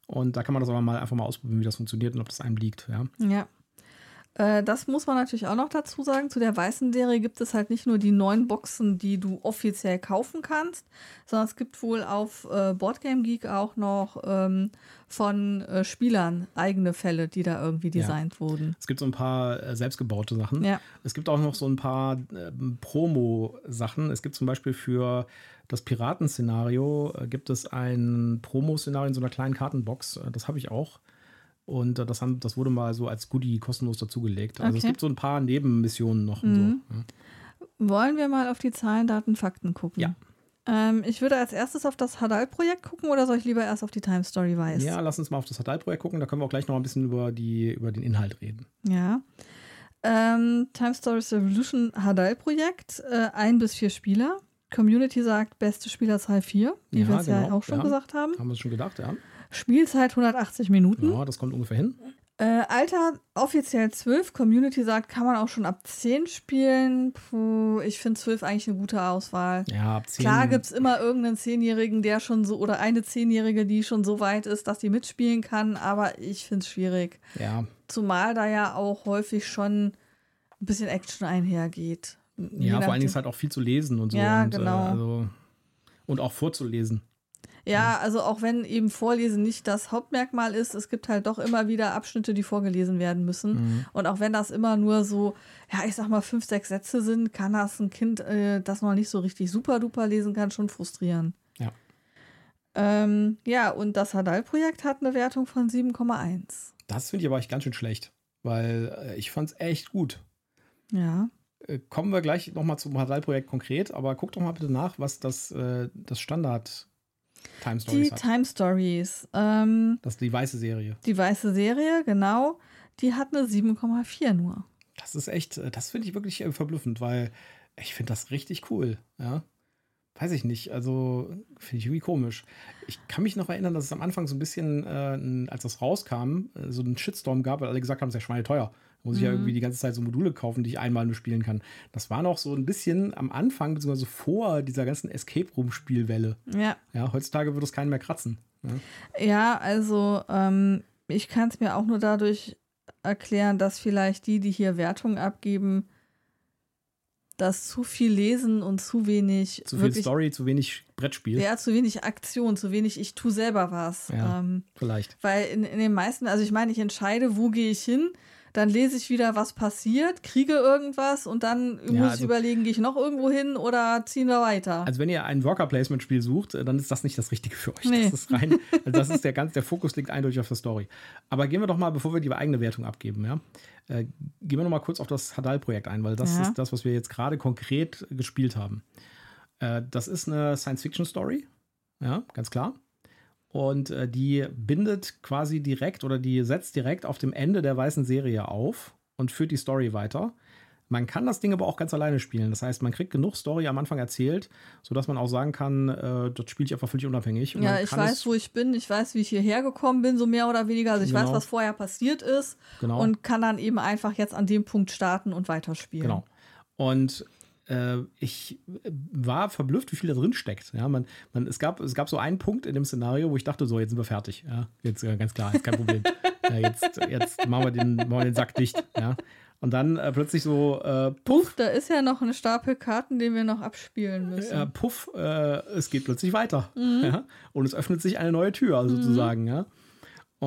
Und da kann man das aber mal einfach mal ausprobieren, wie das funktioniert und ob das einem liegt. Ja. ja. Äh, das muss man natürlich auch noch dazu sagen. Zu der weißen Serie gibt es halt nicht nur die neun Boxen, die du offiziell kaufen kannst, sondern es gibt wohl auf äh, Boardgame Geek auch noch ähm, von äh, Spielern eigene Fälle, die da irgendwie designt ja. wurden. Es gibt so ein paar äh, selbstgebaute Sachen. Ja. Es gibt auch noch so ein paar ähm, Promo-Sachen. Es gibt zum Beispiel für das Piratenszenario äh, gibt es ein Promo-Szenario in so einer kleinen Kartenbox. Äh, das habe ich auch. Und das, haben, das wurde mal so als Goodie kostenlos dazugelegt. Also okay. es gibt so ein paar Nebenmissionen noch. Mhm. So, ja. Wollen wir mal auf die Zahlen, Daten, Fakten gucken? Ja. Ähm, ich würde als erstes auf das Hadal-Projekt gucken oder soll ich lieber erst auf die Time Story Weiß? Ja, lass uns mal auf das Hadal-Projekt gucken. Da können wir auch gleich noch ein bisschen über, die, über den Inhalt reden. Ja. Ähm, Time Stories Revolution Hadal-Projekt. Äh, ein bis vier Spieler. Community sagt beste Spielerzahl vier, wie ja, wir es genau. ja auch schon ja. gesagt haben. Haben wir es schon gedacht, ja. Spielzeit 180 Minuten. Ja, das kommt ungefähr hin. Äh, Alter offiziell 12, Community sagt, kann man auch schon ab 10 spielen. Puh, ich finde 12 eigentlich eine gute Auswahl. Ja, ab 10. Klar gibt es immer irgendeinen Zehnjährigen, der schon so, oder eine Zehnjährige, die schon so weit ist, dass die mitspielen kann, aber ich finde es schwierig. Ja. Zumal da ja auch häufig schon ein bisschen Action einhergeht. Ja, vor allen Dingen ist halt auch viel zu lesen und so. Ja, und, genau. Äh, also, und auch vorzulesen. Ja, also auch wenn eben Vorlesen nicht das Hauptmerkmal ist, es gibt halt doch immer wieder Abschnitte, die vorgelesen werden müssen. Mhm. Und auch wenn das immer nur so, ja, ich sag mal, fünf, sechs Sätze sind, kann das ein Kind, äh, das noch nicht so richtig super duper lesen kann, schon frustrieren. Ja. Ähm, ja, und das Hadal-Projekt hat eine Wertung von 7,1. Das finde ich aber echt ganz schön schlecht, weil äh, ich fand es echt gut. Ja. Äh, kommen wir gleich nochmal zum Hadal-Projekt konkret, aber guck doch mal bitte nach, was das, äh, das Standard Time Die Stories hat. Time Stories. Ähm, Das ist die weiße Serie. die weiße Serie, genau, die hat eine 7,4 nur. Das ist echt, äh, das finde ich wirklich äh, verblüffend, weil ich finde das richtig cool. Ja. Weiß ich nicht, also finde ich irgendwie komisch. Ich kann mich noch erinnern, dass es am Anfang so ein bisschen, äh, als das rauskam, äh, so einen Shitstorm gab, weil alle gesagt haben, es ist ja schweineteuer. Muss ich ja Mhm. irgendwie die ganze Zeit so Module kaufen, die ich einmal nur spielen kann. Das war noch so ein bisschen am Anfang, beziehungsweise vor dieser ganzen Escape Room-Spielwelle. Ja. Ja, heutzutage würde es keinen mehr kratzen. Ja. Ja, also ähm, ich kann es mir auch nur dadurch erklären, dass vielleicht die, die hier Wertung abgeben, das zu viel lesen und zu wenig Zu viel Story, zu wenig Brettspiel. ja, zu wenig Aktion, zu wenig ich tu selber was. Ja. Ähm, Vielleicht. weil in, in den meisten, also ich meine, ich entscheide, wo gehe ich hin, dann lese ich wieder, was passiert, kriege irgendwas und dann Ja, muss ich also- überlegen, gehe ich noch irgendwo hin oder ziehen wir weiter. Also wenn ihr ein Worker-Placement-Spiel sucht, äh, dann ist das nicht das Richtige für euch. Nee. Das ist rein, also das ist der ganz, der Fokus liegt eindeutig auf der Story. Aber gehen wir doch mal, bevor wir die eigene Wertung abgeben, ja, äh, gehen wir noch mal kurz auf das Hadal-Projekt ein, weil das Ja. ist das, was wir jetzt gerade konkret gespielt haben. Äh, das ist eine Science-Fiction-Story, ja, ganz klar. Und äh, die bindet quasi direkt oder die setzt direkt auf dem Ende der weißen Serie auf und führt die Story weiter. Man kann das Ding aber auch ganz alleine spielen. Das heißt, man kriegt genug Story am Anfang erzählt, sodass man auch sagen kann, äh, dort spiele ich einfach völlig unabhängig. Und Ja, ich weiß, wo ich bin, ich weiß, wie ich hierher gekommen bin, so mehr oder weniger. Also ich weiß, Genau. was vorher passiert ist Genau. und kann dann eben einfach jetzt an dem Punkt starten und weiterspielen. Genau. Und äh, ich war verblüfft, wie viel da drin steckt. Ja, man, man, es, gab, es gab so einen Punkt in dem Szenario, wo ich dachte, so, jetzt sind wir fertig. Ja, jetzt äh, ganz klar, ist kein Problem. (laughs) ja, jetzt, jetzt machen, wir den, machen wir den Sack dicht. Ja. Und dann äh, plötzlich so, äh, Puff, da ist ja noch ein Stapel Karten, den wir noch abspielen müssen. äh, puff, äh, es geht plötzlich weiter. Mhm. Ja? Und es öffnet sich eine neue Tür, sozusagen. Ja?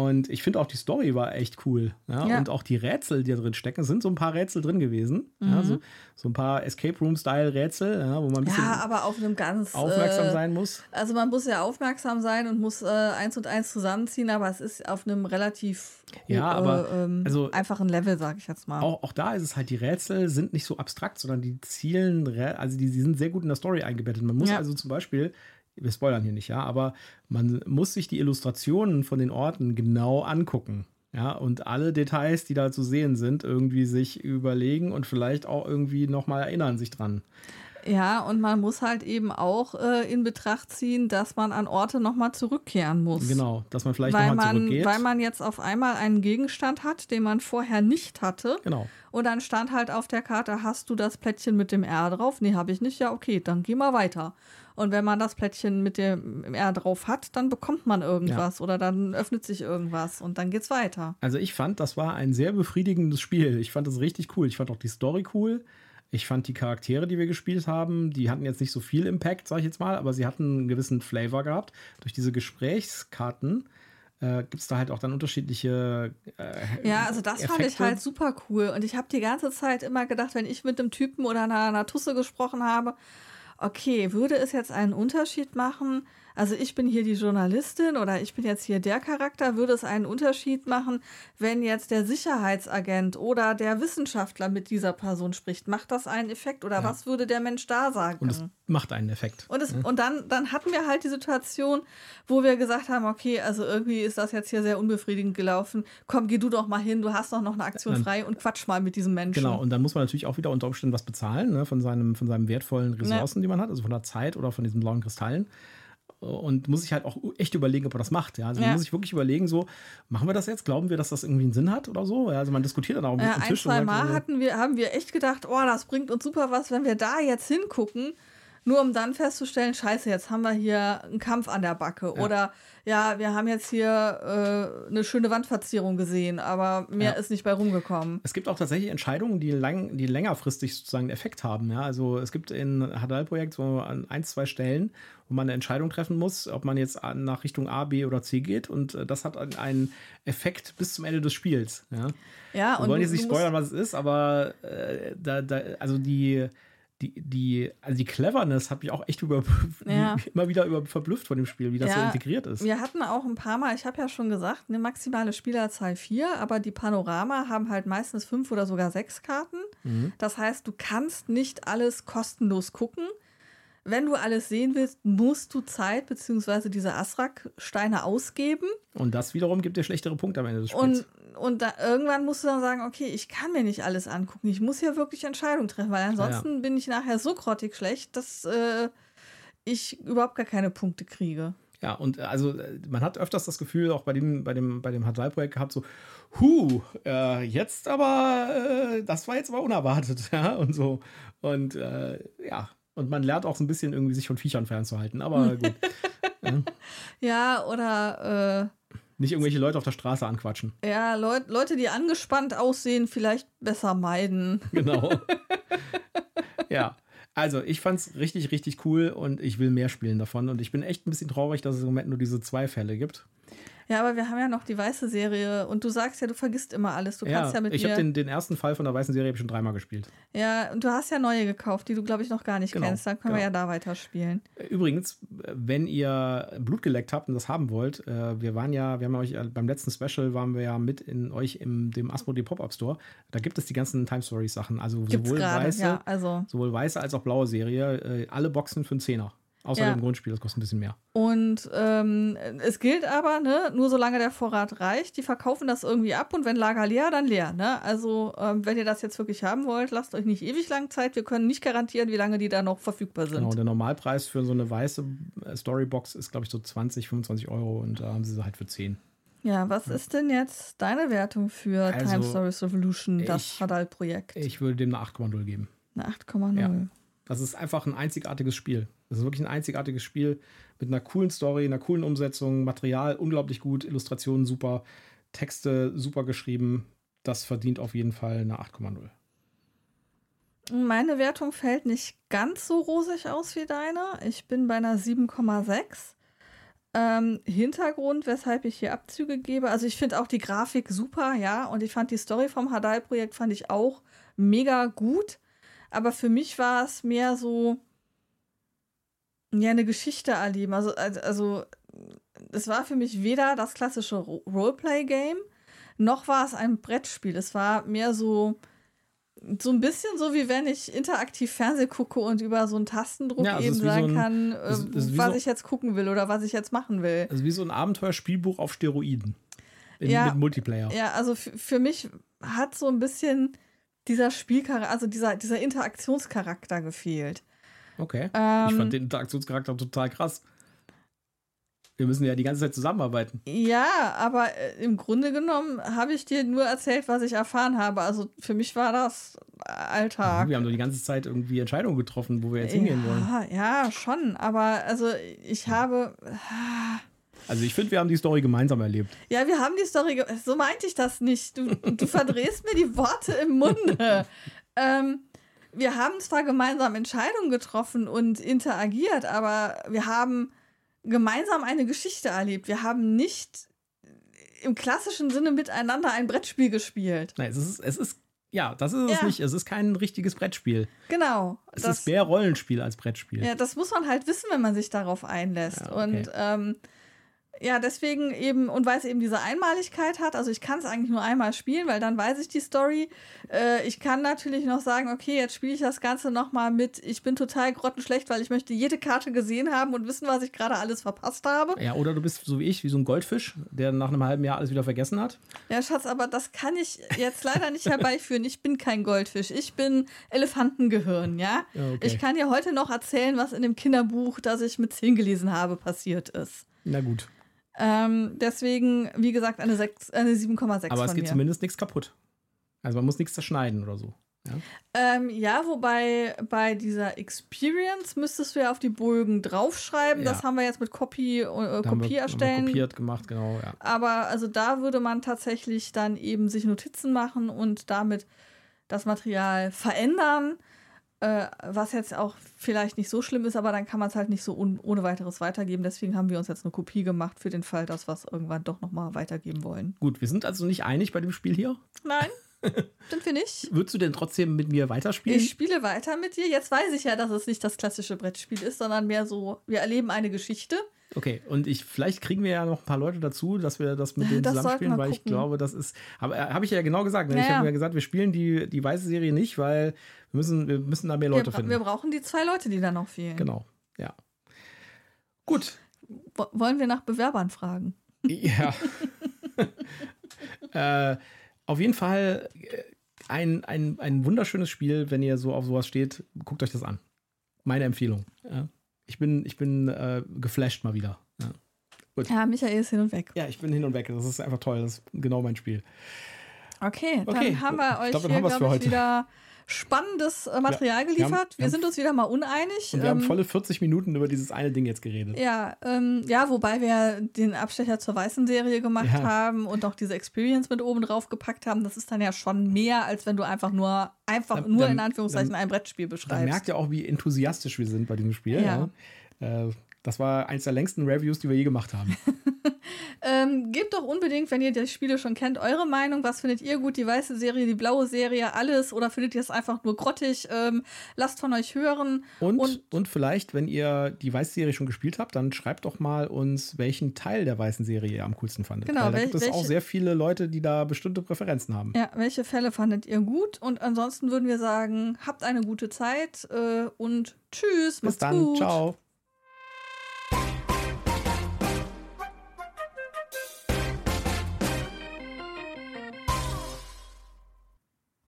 Und ich finde auch die Story war echt cool. Ja? Ja. Und auch die Rätsel, die da drin stecken, sind so ein paar Rätsel drin gewesen. Ja? Mhm. So, so ein paar Escape Room-Style-Rätsel, ja? wo man ein bisschen Ja, aber auf einem ganz aufmerksam äh, sein muss. Also man muss ja aufmerksam sein und muss äh, eins und eins zusammenziehen, aber es ist auf einem relativ Ja, aber, äh, also- einfachen Level, sag ich jetzt mal. Auch, auch da ist es halt, die Rätsel sind nicht so abstrakt, sondern die zielen, also die, die sind sehr gut in der Story eingebettet. Man muss Ja. also zum Beispiel, wir spoilern hier nicht, ja, aber man muss sich die Illustrationen von den Orten genau angucken. Ja, und alle Details, die da zu sehen sind, irgendwie sich überlegen und vielleicht auch irgendwie nochmal erinnern sich dran. Ja, und man muss halt eben auch äh, in Betracht ziehen, dass man an Orte nochmal zurückkehren muss. Genau, dass man vielleicht Weil nochmal man, zurückgeht. weil man jetzt auf einmal einen Gegenstand hat, den man vorher nicht hatte. genau. Und dann stand halt auf der Karte, hast du das Plättchen mit dem R drauf? Nee, habe ich nicht. Ja, okay, dann geh mal weiter. Und wenn man das Plättchen mit dem R drauf hat, dann bekommt man irgendwas oder dann öffnet sich irgendwas und dann geht's weiter. Also ich fand, das war ein sehr befriedigendes Spiel. Ich fand das richtig cool. Ich fand auch die Story cool. Ich fand die Charaktere, die wir gespielt haben, die hatten jetzt nicht so viel Impact, sag ich jetzt mal, aber sie hatten einen gewissen Flavor gehabt. Durch diese Gesprächskarten äh, gibt es da halt auch dann unterschiedliche. Äh, Ja, also das fand ich Effekte. halt super cool. Und ich habe die ganze Zeit immer gedacht, wenn ich mit einem Typen oder einer, einer Tusse gesprochen habe, okay, würde es jetzt einen Unterschied machen? Also ich bin hier die Journalistin oder ich bin jetzt hier der Charakter, würde es einen Unterschied machen, wenn jetzt der Sicherheitsagent oder der Wissenschaftler mit dieser Person spricht? Macht das einen Effekt oder Ja. was würde der Mensch da sagen? Und es macht einen Effekt. Und, es, und dann, dann hatten wir halt die Situation, wo wir gesagt haben, okay, also irgendwie ist das jetzt hier sehr unbefriedigend gelaufen. Komm, geh du doch mal hin, du hast doch noch eine Aktion Dann- frei und quatsch mal mit diesem Menschen. Genau, und dann muss man natürlich auch wieder unter Umständen was bezahlen, ne, von, seinem, von seinem wertvollen Ressourcen, die man hat, also von der Zeit oder von diesen blauen Kristallen. Und muss sich halt auch echt überlegen, ob er das macht. Ja? Also ja. man muss sich wirklich überlegen, so, machen wir das jetzt? Glauben wir, dass das irgendwie einen Sinn hat oder so? Ja, also man diskutiert dann auch ja, am Tisch. Ein, zwei Mal hatten wir, haben wir echt gedacht, oh, das bringt uns super was, wenn wir da jetzt hingucken nur um dann festzustellen, scheiße, jetzt haben wir hier einen Kampf an der Backe. Ja. Oder ja, wir haben jetzt hier äh, eine schöne Wandverzierung gesehen, aber mehr ja. ist nicht bei rumgekommen. Es gibt auch tatsächlich Entscheidungen, die, lang, die längerfristig sozusagen einen Effekt haben. Ja? Also es gibt in Hadal-Projekt so an ein, zwei Stellen, wo man eine Entscheidung treffen muss, ob man jetzt nach Richtung A, B oder C geht. Und äh, das hat einen Effekt bis zum Ende des Spiels. Ja, ja Wir wollen jetzt nicht spoilern, was es ist, aber äh, da, da, also die die, die, also die Cleverness hat mich auch echt über, (laughs) ja. immer wieder über verblüfft von dem Spiel, wie das ja, so integriert ist. Wir hatten auch ein paar Mal, ich habe ja schon gesagt, eine maximale Spielerzahl vier, aber die Panorama haben halt meistens fünf oder sogar sechs Karten. Mhm. Das heißt, du kannst nicht alles kostenlos gucken. Wenn du alles sehen willst, musst du Zeit bzw. diese Asrak-Steine ausgeben. Und das wiederum gibt dir schlechtere Punkte am Ende des Spiels. Und und da, irgendwann musst du dann sagen, okay, ich kann mir nicht alles angucken. Ich muss hier wirklich Entscheidungen treffen, weil ansonsten ja. bin ich nachher so grottig schlecht, dass äh, ich überhaupt gar keine Punkte kriege. Ja, und äh, also äh, man hat öfters das Gefühl, auch bei dem, bei dem, bei dem H3-Projekt gehabt, so, hu, äh, jetzt aber, äh, das war jetzt aber unerwartet, (laughs) ja, und so. Und äh, ja, und man lernt auch so ein bisschen irgendwie sich von Viechern fernzuhalten, aber (laughs) gut. ja. ja, oder nicht irgendwelche Leute auf der Straße anquatschen. Ja, Leut, Leute, die angespannt aussehen, vielleicht besser meiden. (laughs) Genau. ja. Also, ich fand es richtig, richtig cool und ich will mehr spielen davon. Und ich bin echt ein bisschen traurig, dass es im Moment nur diese zwei Fälle gibt. Ja, aber wir haben ja noch die weiße Serie und du sagst ja, du vergisst immer alles. Du ja, kannst ja mit ich habe den, den ersten Fall von der weißen Serie schon dreimal gespielt. Ja, und du hast ja neue gekauft, die du, glaube ich, noch gar nicht genau, kennst. Dann können genau. wir ja da weiterspielen. Übrigens, wenn ihr Blut geleckt habt und das haben wollt, äh, wir waren ja, wir haben euch äh, beim letzten Special waren wir ja mit in euch im dem Asmodee Pop-Up Store. Da gibt es die ganzen Time Stories Sachen. Also sowohl weiße, ja, also. sowohl weiße als auch blaue Serie. Äh, alle Boxen für einen Zehner. Außer ja. dem Grundspiel, das kostet ein bisschen mehr. Und ähm, es gilt aber, ne, nur solange der Vorrat reicht, die verkaufen das irgendwie ab und wenn Lager leer, dann leer. Ne? Also, ähm, wenn ihr das jetzt wirklich haben wollt, lasst euch nicht ewig lang Zeit. Wir können nicht garantieren, wie lange die da noch verfügbar sind. Genau, der Normalpreis für so eine weiße äh, Storybox ist, glaube ich, so 20, 25 Euro und da haben sie sie halt für 10. Ja, was ja. ist denn jetzt deine Wertung für also, Time Stories Revolution, das Hadal-Projekt? Ich würde dem eine 8,0 geben. Eine 8,0. Ja. Das ist einfach ein einzigartiges Spiel. Das ist wirklich ein einzigartiges Spiel mit einer coolen Story, einer coolen Umsetzung, Material unglaublich gut, Illustrationen super, Texte super geschrieben. Das verdient auf jeden Fall eine 8,0. Meine Wertung fällt nicht ganz so rosig aus wie deine. Ich bin bei einer 7,6. Ähm, Hintergrund, weshalb ich hier Abzüge gebe. Also ich finde auch die Grafik super, ja, und ich fand die Story vom Hadai-Projekt fand ich auch mega gut. Aber für mich war es mehr so, ja, eine Geschichte erleben. Also, also, es war für mich weder das klassische Roleplay-Game, noch war es ein Brettspiel. Es war mehr so, so ein bisschen so, wie wenn ich interaktiv Fernseh gucke und über so einen Tastendruck ja, also eben sagen so ein, kann, äh, was so, ich jetzt gucken will oder was ich jetzt machen will. Also wie so ein Abenteuerspielbuch auf Steroiden. In, ja, mit Multiplayer. Ja, also für mich hat so ein bisschen dieser Spielcharakter, also dieser, dieser Interaktionscharakter gefehlt. Okay. Ähm, ich fand den Interaktionscharakter total krass. Wir müssen ja die ganze Zeit zusammenarbeiten. Ja, aber äh, im Grunde genommen habe ich dir nur erzählt, was ich erfahren habe. Also für mich war das Alltag. Wir haben doch die ganze Zeit irgendwie Entscheidungen getroffen, wo wir jetzt hingehen ja, wollen. Ja, schon. Aber also ich habe. Also ich finde, wir haben die Story gemeinsam erlebt. Ja, wir haben die Story. So meinte ich das nicht. Du, du verdrehst mir die Worte im Munde. (laughs) ähm, wir haben zwar gemeinsam Entscheidungen getroffen und interagiert, aber wir haben gemeinsam eine Geschichte erlebt. Wir haben nicht im klassischen Sinne miteinander ein Brettspiel gespielt. Nein, es ist, es ist ja, das ist es nicht. Es ist kein richtiges Brettspiel. Genau. Es das, ist mehr Rollenspiel als Brettspiel. Ja, das muss man halt wissen, wenn man sich darauf einlässt. Ja, okay. Und ähm, ja, deswegen eben, und weil es eben diese Einmaligkeit hat, also ich kann es eigentlich nur einmal spielen, weil dann weiß ich die Story. Äh, ich kann natürlich noch sagen, okay, jetzt spiele ich das Ganze nochmal mit, ich bin total grottenschlecht, weil ich möchte jede Karte gesehen haben und wissen, was ich gerade alles verpasst habe. Ja, oder du bist so wie ich, wie so ein Goldfisch, der nach einem halben Jahr alles wieder vergessen hat. Ja, Schatz, aber das kann ich jetzt leider nicht herbeiführen. Ich bin kein Goldfisch, ich bin Elefantengehirn, ja. ja okay. Ich kann dir heute noch erzählen, was in dem Kinderbuch, das ich mit 10 gelesen habe, passiert ist. Na gut. Ähm, deswegen, wie gesagt, eine, eine 7,6. Aber es geht mir. zumindest nichts kaputt. Also man muss nichts zerschneiden oder so. Ja? Ähm, ja, wobei bei dieser Experience müsstest du ja auf die Bögen draufschreiben. Ja. Das haben wir jetzt mit Copy, äh, Kopie wir, erstellen. kopiert gemacht, genau, ja. Aber also da würde man tatsächlich dann eben sich Notizen machen und damit das Material verändern. Äh, was jetzt auch vielleicht nicht so schlimm ist, aber dann kann man es halt nicht so ohne weiteres weitergeben. Deswegen haben wir uns jetzt eine Kopie gemacht für den Fall, dass wir es irgendwann doch nochmal weitergeben wollen. Gut, wir sind also nicht einig bei dem Spiel hier? Nein. (laughs) Sind wir nicht? Würdest du denn trotzdem mit mir weiterspielen? Ich spiele weiter mit dir. Jetzt weiß ich ja, dass es nicht das klassische Brettspiel ist, sondern mehr so, wir erleben eine Geschichte. Okay, und ich vielleicht kriegen wir ja noch ein paar Leute dazu, dass wir das mit denen das zusammenspielen, weil ich glaube, das ist. Aber äh, habe ich ja genau gesagt. Ne? Ja, ich habe ja gesagt, wir spielen die, die weiße Serie nicht, weil wir müssen, wir müssen da mehr Leute wir, finden. Wir brauchen die zwei Leute, die da noch fehlen. Genau, ja. Gut. wollen wir nach Bewerbern fragen? Ja. (laughs) äh, auf jeden Fall äh, ein, ein, ein wunderschönes Spiel, wenn ihr so auf sowas steht. Guckt euch das an. Meine Empfehlung. Ja. Ich bin, ich bin äh, geflasht mal wieder. Ja. Gut. ja, Michael ist hin und weg. Ja, ich bin hin und weg. Das ist einfach toll. Das ist genau mein Spiel. Okay, okay. dann haben wir euch glaub, hier, glaube ich, wieder spannendes äh, Material ja, geliefert. Wir, haben, wir, wir sind uns wieder mal uneinig. Und wir ähm, haben volle 40 Minuten über dieses eine Ding jetzt geredet. Ja, ähm, ja, wobei wir den Abstecher zur weißen Serie gemacht ja. haben und auch diese Experience mit oben drauf gepackt haben. Das ist dann ja schon mehr, als wenn du einfach nur, einfach dann, nur in Anführungszeichen dann, ein Brettspiel beschreibst. Man merkt ja auch, wie enthusiastisch wir sind bei diesem Spiel. Ja. Äh, das war eins der längsten Reviews, die wir je gemacht haben. (laughs) ähm, gebt doch unbedingt, wenn ihr die Spiele schon kennt, eure Meinung. Was findet ihr gut? Die weiße Serie, die blaue Serie, alles? Oder findet ihr es einfach nur grottig? Ähm, lasst von euch hören. Und, und, und, vielleicht, wenn ihr die weiße Serie schon gespielt habt, dann schreibt doch mal uns, welchen Teil der weißen Serie ihr am coolsten fandet. Genau, Weil da gibt es welche, auch sehr viele Leute, die da bestimmte Präferenzen haben. Ja, welche Fälle fandet ihr gut? Und ansonsten würden wir sagen, habt eine gute Zeit äh, und tschüss. Bis dann. Gut. Ciao.